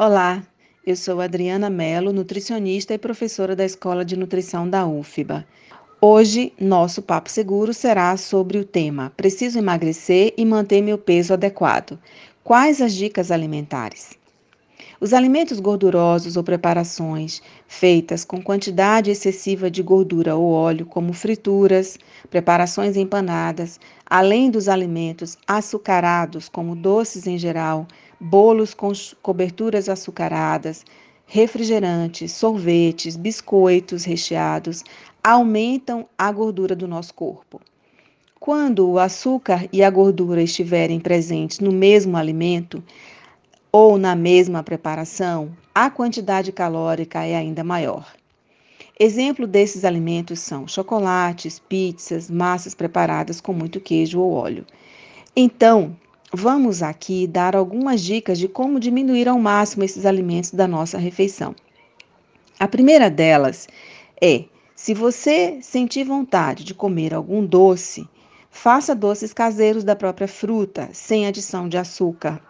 Olá, eu sou Adriana Mello, nutricionista e professora da Escola de Nutrição da UFBA. Hoje, nosso papo seguro será sobre o tema Preciso emagrecer e manter meu peso adequado. Quais as dicas alimentares? Os alimentos gordurosos ou preparações feitas com quantidade excessiva de gordura ou óleo, como frituras, preparações empanadas, além dos alimentos açucarados, como doces em geral, bolos com coberturas açucaradas, refrigerantes, sorvetes, biscoitos recheados, aumentam a gordura do nosso corpo. Quando o açúcar e a gordura estiverem presentes no mesmo alimento ou na mesma preparação, a quantidade calórica é ainda maior. Exemplo desses alimentos são chocolates, pizzas, massas preparadas com muito queijo ou óleo. Então, vamos aqui dar algumas dicas de como diminuir ao máximo esses alimentos da nossa refeição. A primeira delas é: se você sentir vontade de comer algum doce, faça doces caseiros da própria fruta, sem adição de açúcar.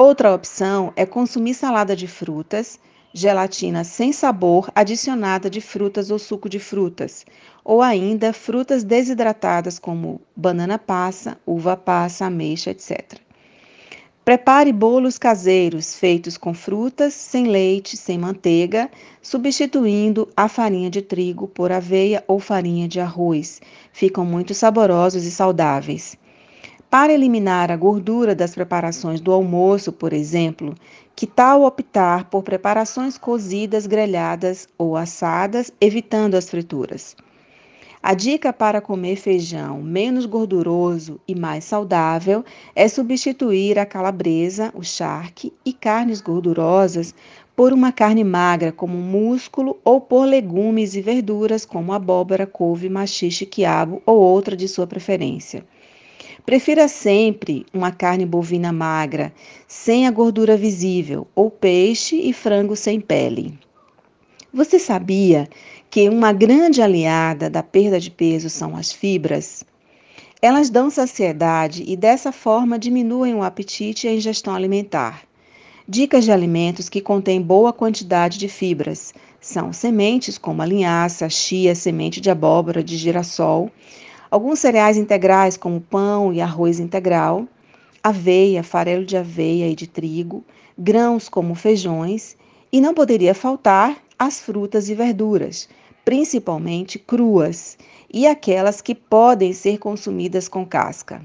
Outra opção é consumir salada de frutas gelatina sem sabor adicionada de frutas ou suco de frutas, ou ainda frutas desidratadas como banana passa, uva passa, ameixa, etc. Prepare bolos caseiros feitos com frutas, sem leite, sem manteiga, substituindo a farinha de trigo por aveia ou farinha de arroz. Ficam muito saborosos e saudáveis. Para eliminar a gordura das preparações do almoço, por exemplo, que tal optar por preparações cozidas, grelhadas ou assadas, evitando as frituras? A dica para comer feijão menos gorduroso e mais saudável é substituir a calabresa, o charque e carnes gordurosas por uma carne magra como músculo ou por legumes e verduras como abóbora, couve, machixe, quiabo ou outra de sua preferência. Prefira sempre uma carne bovina magra, sem a gordura visível, ou peixe e frango sem pele. Você sabia que uma grande aliada da perda de peso são as fibras? Elas dão saciedade e dessa forma diminuem o apetite e a ingestão alimentar. Dicas de alimentos que contêm boa quantidade de fibras são sementes como a linhaça, chia, semente de abóbora, de girassol, Alguns cereais integrais, como pão e arroz integral, aveia, farelo de aveia e de trigo, grãos como feijões, e não poderia faltar as frutas e verduras, principalmente cruas, e aquelas que podem ser consumidas com casca.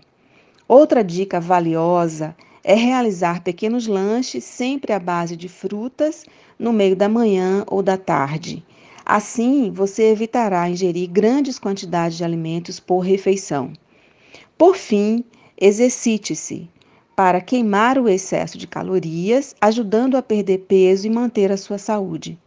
Outra dica valiosa é realizar pequenos lanches sempre à base de frutas no meio da manhã ou da tarde Assim, você evitará ingerir grandes quantidades de alimentos por refeição. Por fim, exercite-se para queimar o excesso de calorias, ajudando a perder peso e manter a sua saúde.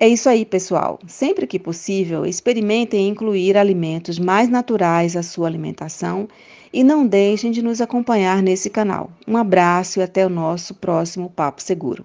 É isso aí, pessoal. Sempre que possível, experimentem incluir alimentos mais naturais à sua alimentação e não deixem de nos acompanhar nesse canal. Um abraço e até o nosso próximo Papo Seguro.